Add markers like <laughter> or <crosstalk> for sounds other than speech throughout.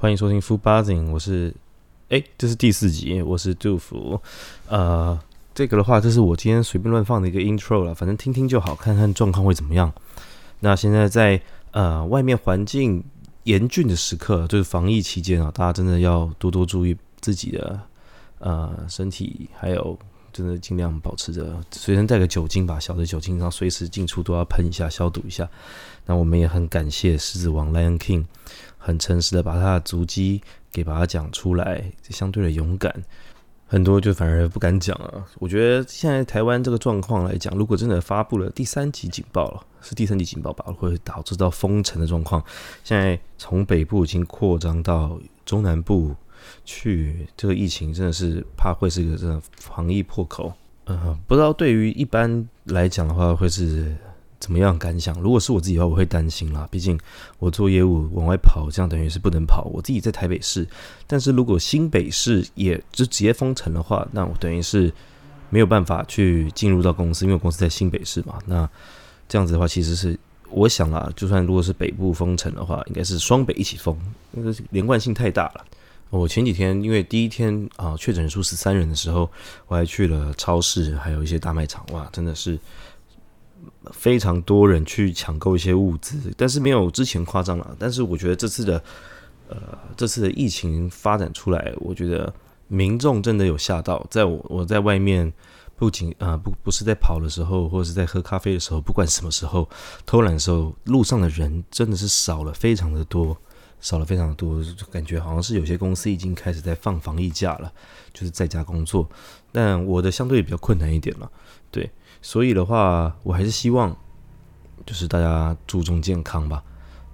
欢迎收听 Food Buzzing，我是哎，这是第四集，我是杜甫。呃，这个的话，这是我今天随便乱放的一个 intro 了，反正听听就好，看看状况会怎么样。那现在在呃外面环境严峻的时刻，就是防疫期间啊，大家真的要多多注意自己的呃身体，还有真的尽量保持着随身带个酒精吧，小的酒精，然后随时进出都要喷一下消毒一下。那我们也很感谢狮子王 Lion King，很诚实的把他的足迹给把它讲出来，相对的勇敢。很多就反而不敢讲了。我觉得现在台湾这个状况来讲，如果真的发布了第三级警报了，是第三级警报吧，会导致到封城的状况。现在从北部已经扩张到中南部去，这个疫情真的是怕会是一个真的防疫破口。嗯，不知道对于一般来讲的话，会是。怎么样感想？如果是我自己的话，我会担心啦。毕竟我做业务往外跑，这样等于是不能跑。我自己在台北市，但是如果新北市也就直接封城的话，那我等于是没有办法去进入到公司，因为公司在新北市嘛。那这样子的话，其实是我想啦，就算如果是北部封城的话，应该是双北一起封，因为连贯性太大了。我前几天因为第一天啊确诊人数十三人的时候，我还去了超市，还有一些大卖场，哇，真的是。非常多人去抢购一些物资，但是没有之前夸张了。但是我觉得这次的，呃，这次的疫情发展出来，我觉得民众真的有吓到。在我我在外面，不仅啊不不是在跑的时候，或者是在喝咖啡的时候，不管什么时候偷懒的时候，路上的人真的是少了非常的多，少了非常多，感觉好像是有些公司已经开始在放防疫假了，就是在家工作。但我的相对比较困难一点了，对。所以的话，我还是希望，就是大家注重健康吧。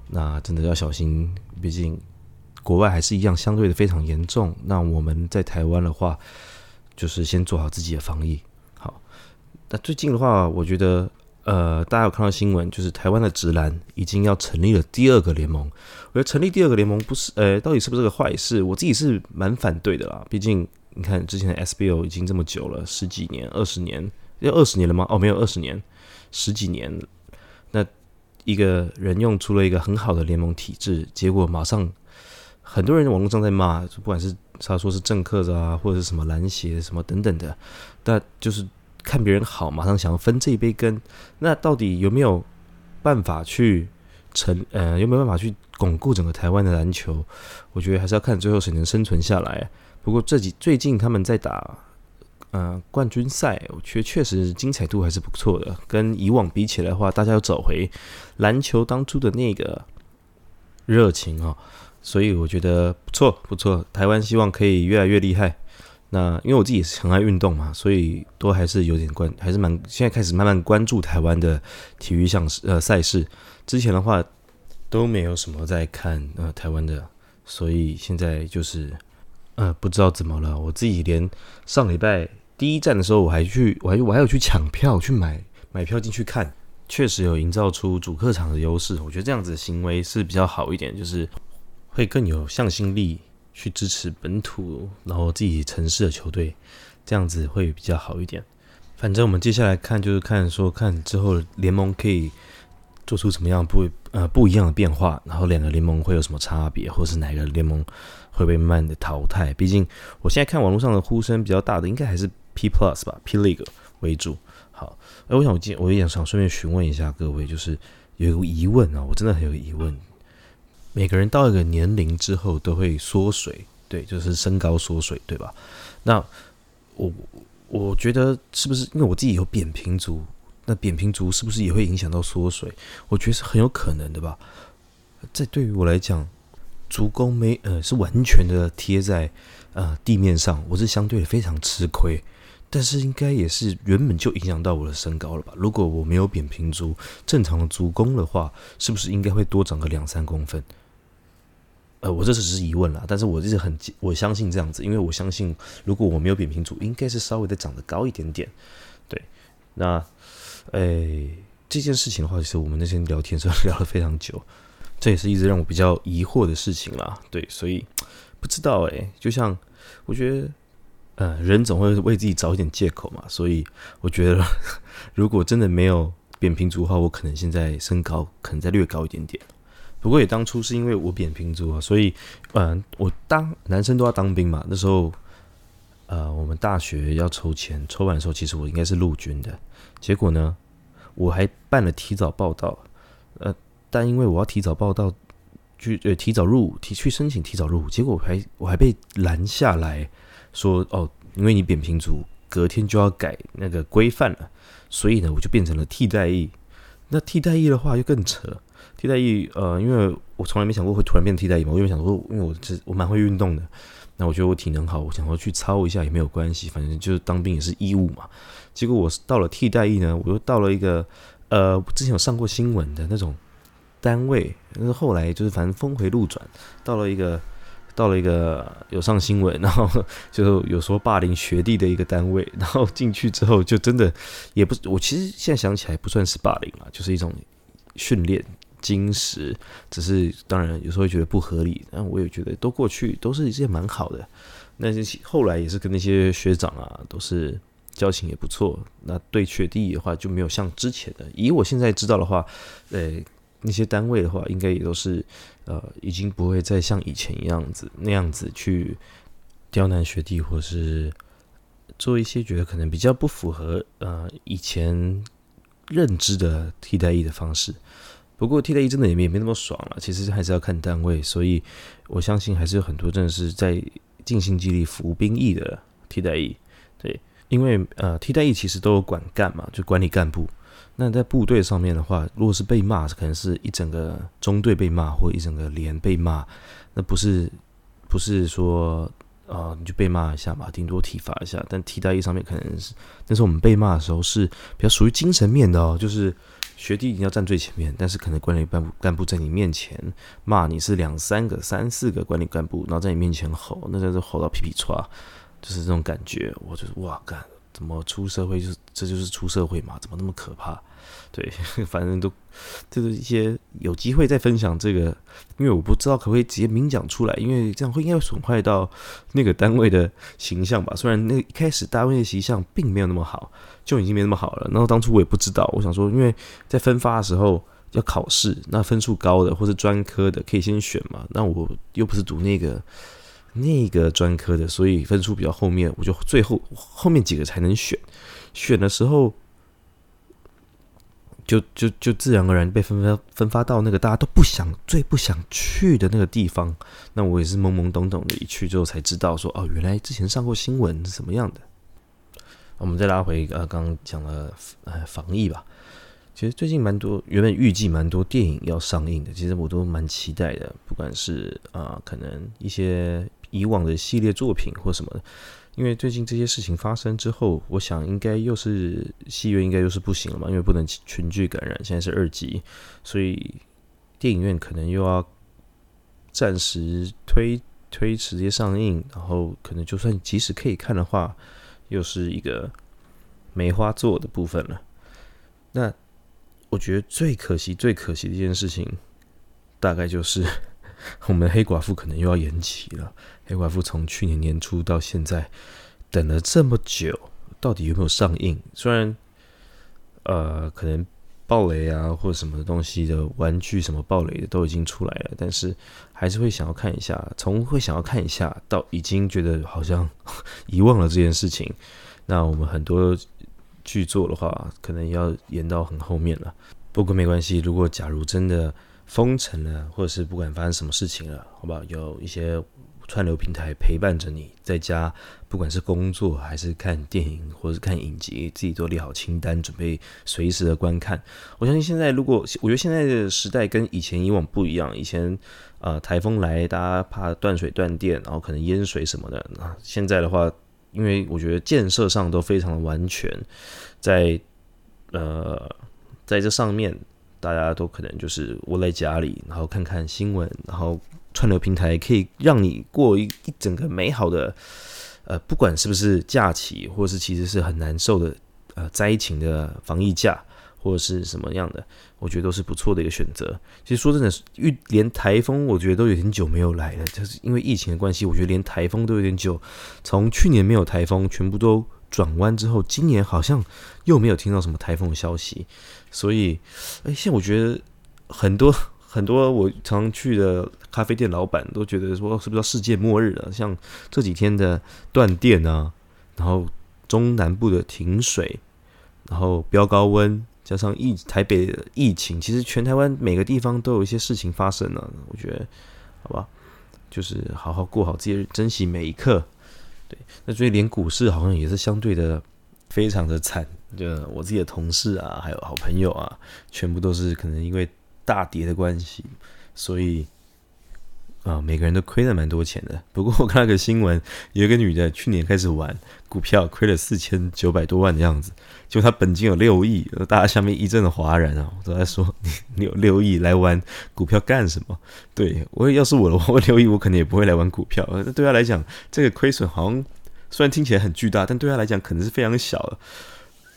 那真的要小心，毕竟国外还是一样相对的非常严重。那我们在台湾的话，就是先做好自己的防疫。好，那最近的话，我觉得，呃，大家有看到新闻，就是台湾的直男已经要成立了第二个联盟。我觉得成立第二个联盟不是，呃，到底是不是个坏事？我自己是蛮反对的啦。毕竟你看之前的 SBO 已经这么久了，十几年、二十年。要二十年了吗？哦，没有二十年，十几年。那一个人用出了一个很好的联盟体制，结果马上很多人网络上在骂，不管是他说是政客啊，或者是什么篮协什么等等的，但就是看别人好，马上想要分这一杯羹。那到底有没有办法去成？呃，有没有办法去巩固整个台湾的篮球？我觉得还是要看最后谁能生存下来。不过这几最近他们在打。嗯，冠军赛我觉得确实精彩度还是不错的，跟以往比起来的话，大家要找回篮球当初的那个热情哦，所以我觉得不错不错。台湾希望可以越来越厉害。那因为我自己也是很爱运动嘛，所以都还是有点关，还是蛮现在开始慢慢关注台湾的体育项呃赛事。之前的话都没有什么在看呃台湾的，所以现在就是。呃，不知道怎么了，我自己连上礼拜第一站的时候，我还去，我还我还有去抢票去买买票进去看，确实有营造出主客场的优势。我觉得这样子的行为是比较好一点，就是会更有向心力去支持本土，然后自己城市的球队，这样子会比较好一点。反正我们接下来看就是看说看之后联盟可以做出什么样不呃不一样的变化，然后两个联盟会有什么差别，或是哪个联盟。会被慢慢的淘汰，毕竟我现在看网络上的呼声比较大的，应该还是 P Plus 吧，P League 为主。好，哎，我想我今我也想顺便询问一下各位，就是有一个疑问啊，我真的很有疑问。每个人到一个年龄之后都会缩水，对，就是身高缩水，对吧？那我我觉得是不是因为我自己有扁平足？那扁平足是不是也会影响到缩水？我觉得是很有可能的吧。这对于我来讲。足弓没呃是完全的贴在呃地面上，我是相对非常吃亏，但是应该也是原本就影响到我的身高了吧？如果我没有扁平足，正常的足弓的话，是不是应该会多长个两三公分？呃，我这只是疑问啦，但是我一直很我相信这样子，因为我相信如果我没有扁平足，应该是稍微的长得高一点点。对，那诶这件事情的话，其实我们那天聊天时候 <laughs> 聊了非常久。这也是一直让我比较疑惑的事情啦，对，所以不知道诶，就像我觉得，呃，人总会为自己找一点借口嘛，所以我觉得，<laughs> 如果真的没有扁平足的话，我可能现在身高可能再略高一点点，不过也当初是因为我扁平足啊，所以嗯，我当男生都要当兵嘛。那时候呃，我们大学要抽签，抽完的时候其实我应该是陆军的，结果呢，我还办了提早报道，呃，但因为我要提早报道，去呃提早入伍，提去申请提早入伍，结果我还我还被拦下来说哦，因为你扁平足，隔天就要改那个规范了，所以呢，我就变成了替代役。那替代役的话就更扯。替代役，呃，因为我从来没想过会突然变替代役嘛，我就想说，因为我这我蛮会运动的，那我觉得我体能好，我想说去操一下也没有关系，反正就是当兵也是义务嘛。结果我到了替代役呢，我又到了一个，呃，之前有上过新闻的那种单位，但是后来就是反正峰回路转，到了一个。到了一个有上新闻，<laughs> 然后就是有说霸凌学弟的一个单位，然后进去之后就真的也不，我其实现在想起来不算是霸凌了，就是一种训练、金石，只是当然有时候会觉得不合理，但我也觉得都过去都是一件蛮好的。那后来也是跟那些学长啊，都是交情也不错。那对学弟的话就没有像之前的，以我现在知道的话，呃。那些单位的话，应该也都是，呃，已经不会再像以前一样子那样子去刁难学弟，或是做一些觉得可能比较不符合呃以前认知的替代役的方式。不过替代役真的也没没那么爽了，其实还是要看单位，所以我相信还是有很多真的是在尽心尽力服兵役的替代役。对，因为呃替代役其实都有管干嘛，就管理干部。那在部队上面的话，如果是被骂，可能是一整个中队被骂，或一整个连被骂，那不是不是说啊你就被骂一下嘛，顶多体罚一下。但替代役上面可能是，但是我们被骂的时候是比较属于精神面的哦，就是学弟一定要站最前面，但是可能管理干部干部在你面前骂你是两三个、三四个管理干部，然后在你面前吼，那真是吼到皮皮唰，就是这种感觉，我就是哇干。怎么出社会就是这就是出社会嘛？怎么那么可怕？对，<laughs> 反正都就是一些有机会再分享这个，因为我不知道可不可以直接明讲出来，因为这样会应该会损坏到 <laughs> 那个单位的形象吧。虽然那一开始单位的形象并没有那么好，就已经没那么好了。然后当初我也不知道，我想说，因为在分发的时候要考试，那分数高的或是专科的可以先选嘛。那我又不是读那个。那个专科的，所以分数比较后面，我就最后后面几个才能选。选的时候，就就就自然而然被分发分发到那个大家都不想、最不想去的那个地方。那我也是懵懵懂懂的，一去之后才知道说，哦，原来之前上过新闻是什么样的。我们再拉回呃，刚刚讲了呃防疫吧。其实最近蛮多，原本预计蛮多电影要上映的，其实我都蛮期待的。不管是啊，可能一些。以往的系列作品或什么的，因为最近这些事情发生之后，我想应该又是戏院应该又是不行了嘛，因为不能群聚感染，现在是二级，所以电影院可能又要暂时推推迟这些上映，然后可能就算即使可以看的话，又是一个梅花座的部分了。那我觉得最可惜、最可惜的一件事情，大概就是。<laughs> 我们黑寡妇可能又要延期了。黑寡妇从去年年初到现在等了这么久，到底有没有上映？虽然呃，可能暴雷啊或者什么东西的玩具什么暴雷的都已经出来了，但是还是会想要看一下。从会想要看一下到已经觉得好像遗忘了这件事情，那我们很多剧作的话，可能要延到很后面了。不过没关系，如果假如真的。封城了，或者是不管发生什么事情了，好不好？有一些串流平台陪伴着你，在家不管是工作还是看电影，或者是看影集，自己都列好清单，准备随时的观看。我相信现在，如果我觉得现在的时代跟以前以往不一样，以前呃台风来，大家怕断水断电，然后可能淹水什么的。那现在的话，因为我觉得建设上都非常的完全，在呃在这上面。大家都可能就是窝在家里，然后看看新闻，然后串流平台可以让你过一一整个美好的，呃，不管是不是假期，或者是其实是很难受的，呃，灾情的防疫假，或者是什么样的，我觉得都是不错的一个选择。其实说真的，遇连台风，我觉得都有点久没有来了，就是因为疫情的关系，我觉得连台风都有点久。从去年没有台风，全部都。转弯之后，今年好像又没有听到什么台风的消息，所以，哎，现在我觉得很多 <laughs> 很多我常去的咖啡店老板都觉得说，是不是要世界末日了？像这几天的断电啊，然后中南部的停水，然后飙高温，加上疫台北的疫情，其实全台湾每个地方都有一些事情发生了。我觉得，好吧，就是好好过好自己，珍惜每一刻。对，那所以连股市好像也是相对的非常的惨。就我自己的同事啊，还有好朋友啊，全部都是可能因为。大跌的关系，所以啊，每个人都亏了蛮多钱的。不过我看了个新闻，有一个女的去年开始玩股票，亏了四千九百多万的样子，就她本金有六亿，大家下面一阵的哗然啊，都在说你你有六亿来玩股票干什么？对我要是我的话，我六亿我肯定也不会来玩股票。那对他来讲，这个亏损好像虽然听起来很巨大，但对他来讲可能是非常小的，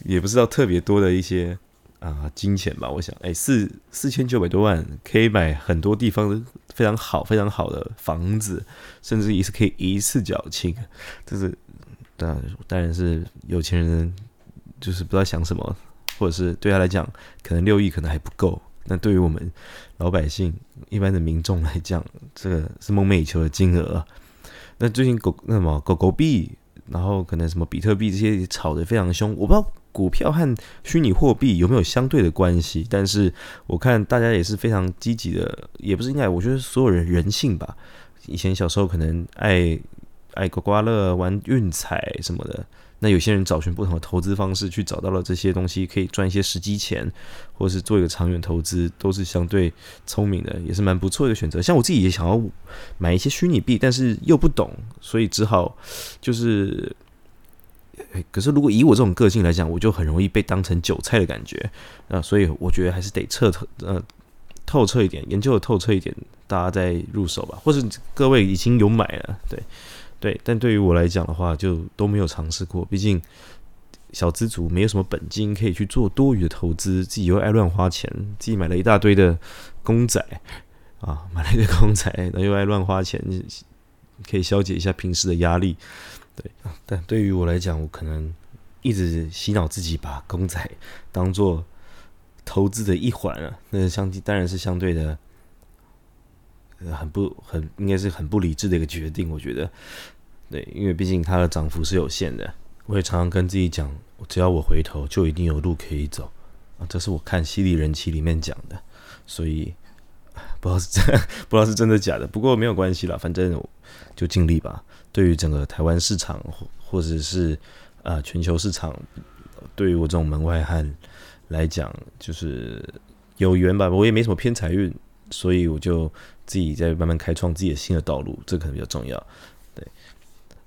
也不知道特别多的一些。啊，金钱吧，我想，哎，四四千九百多万可以买很多地方非常好、非常好的房子，甚至也是可以一次缴清。这是当然，当然是有钱人就是不知道想什么，或者是对他来讲，可能六亿可能还不够。那对于我们老百姓、一般的民众来讲，这个是梦寐以求的金额。那最近狗那什么狗狗币，然后可能什么比特币这些炒得非常凶，我不知道。股票和虚拟货币有没有相对的关系？但是我看大家也是非常积极的，也不是应该，我觉得所有人人性吧。以前小时候可能爱爱刮刮乐、玩运彩什么的，那有些人找寻不同的投资方式，去找到了这些东西可以赚一些时机钱，或是做一个长远投资，都是相对聪明的，也是蛮不错的选择。像我自己也想要买一些虚拟币，但是又不懂，所以只好就是。可是，如果以我这种个性来讲，我就很容易被当成韭菜的感觉啊，所以我觉得还是得彻透呃透彻一点，研究的透彻一点，大家再入手吧。或者各位已经有买了，对对，但对于我来讲的话，就都没有尝试过。毕竟小资族没有什么本金可以去做多余的投资，自己又爱乱花钱，自己买了一大堆的公仔啊，买了一堆公仔，然后又爱乱花钱，可以消解一下平时的压力。对，但对于我来讲，我可能一直洗脑自己把公仔当做投资的一环啊，那相当然是相对的，很不很应该是很不理智的一个决定。我觉得，对，因为毕竟它的涨幅是有限的。我也常常跟自己讲，只要我回头，就一定有路可以走啊。这是我看《犀利人气》里面讲的，所以不知道是真 <laughs> 不知道是真的假的。不过没有关系了，反正就尽力吧。对于整个台湾市场，或或者是啊全球市场，对于我这种门外汉来讲，就是有缘吧。我也没什么偏财运，所以我就自己在慢慢开创自己的新的道路，这可能比较重要。对，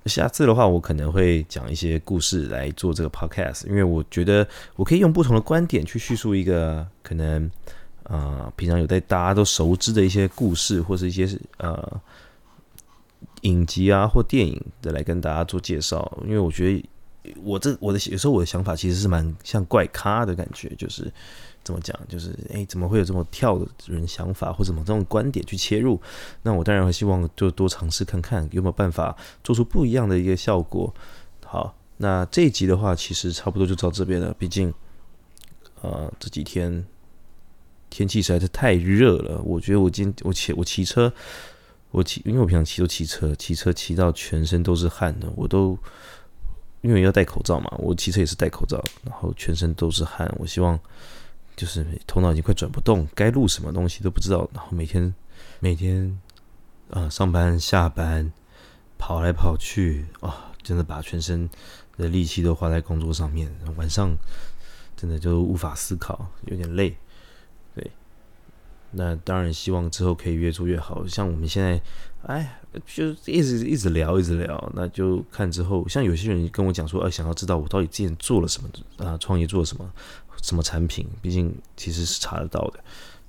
下次的话，我可能会讲一些故事来做这个 podcast，因为我觉得我可以用不同的观点去叙述一个可能啊平常有在大家都熟知的一些故事，或是一些呃。影集啊，或电影的来跟大家做介绍，因为我觉得我这我的有时候我的想法其实是蛮像怪咖的感觉，就是怎么讲，就是哎，怎么会有这么跳的人想法或怎么这种观点去切入？那我当然会希望就多尝试看看有没有办法做出不一样的一个效果。好，那这一集的话，其实差不多就到这边了。毕竟，呃，这几天天气实在是太热了，我觉得我今我骑我骑车。我骑，因为我平常骑都骑车，骑车骑到全身都是汗的，我都因为要戴口罩嘛，我骑车也是戴口罩，然后全身都是汗。我希望就是头脑已经快转不动，该录什么东西都不知道，然后每天每天啊上班下班跑来跑去啊，真的把全身的力气都花在工作上面，晚上真的就无法思考，有点累。那当然希望之后可以越做越好。像我们现在，哎，就一直一直聊，一直聊，那就看之后。像有些人跟我讲说，呃，想要知道我到底之前做了什么啊，创业做了什么，什么产品，毕竟其实是查得到的。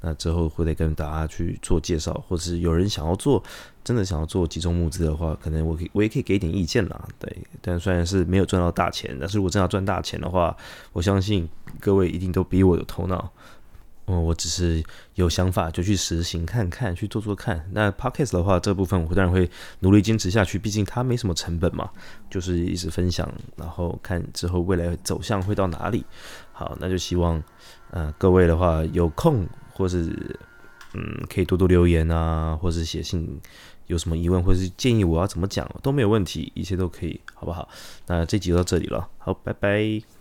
那之后会再跟大家去做介绍，或者是有人想要做，真的想要做集中募资的话，可能我可以我也可以给点意见啦。对，但虽然是没有赚到大钱，但是如果真要赚大钱的话，我相信各位一定都比我有头脑。哦，我只是有想法就去实行看看，去做做看。那 podcast 的话，这部分我当然会努力坚持下去，毕竟它没什么成本嘛，就是一直分享，然后看之后未来走向会到哪里。好，那就希望，呃，各位的话有空或是嗯，可以多多留言啊，或是写信，有什么疑问或是建议我要怎么讲都没有问题，一切都可以，好不好？那这集到这里了，好，拜拜。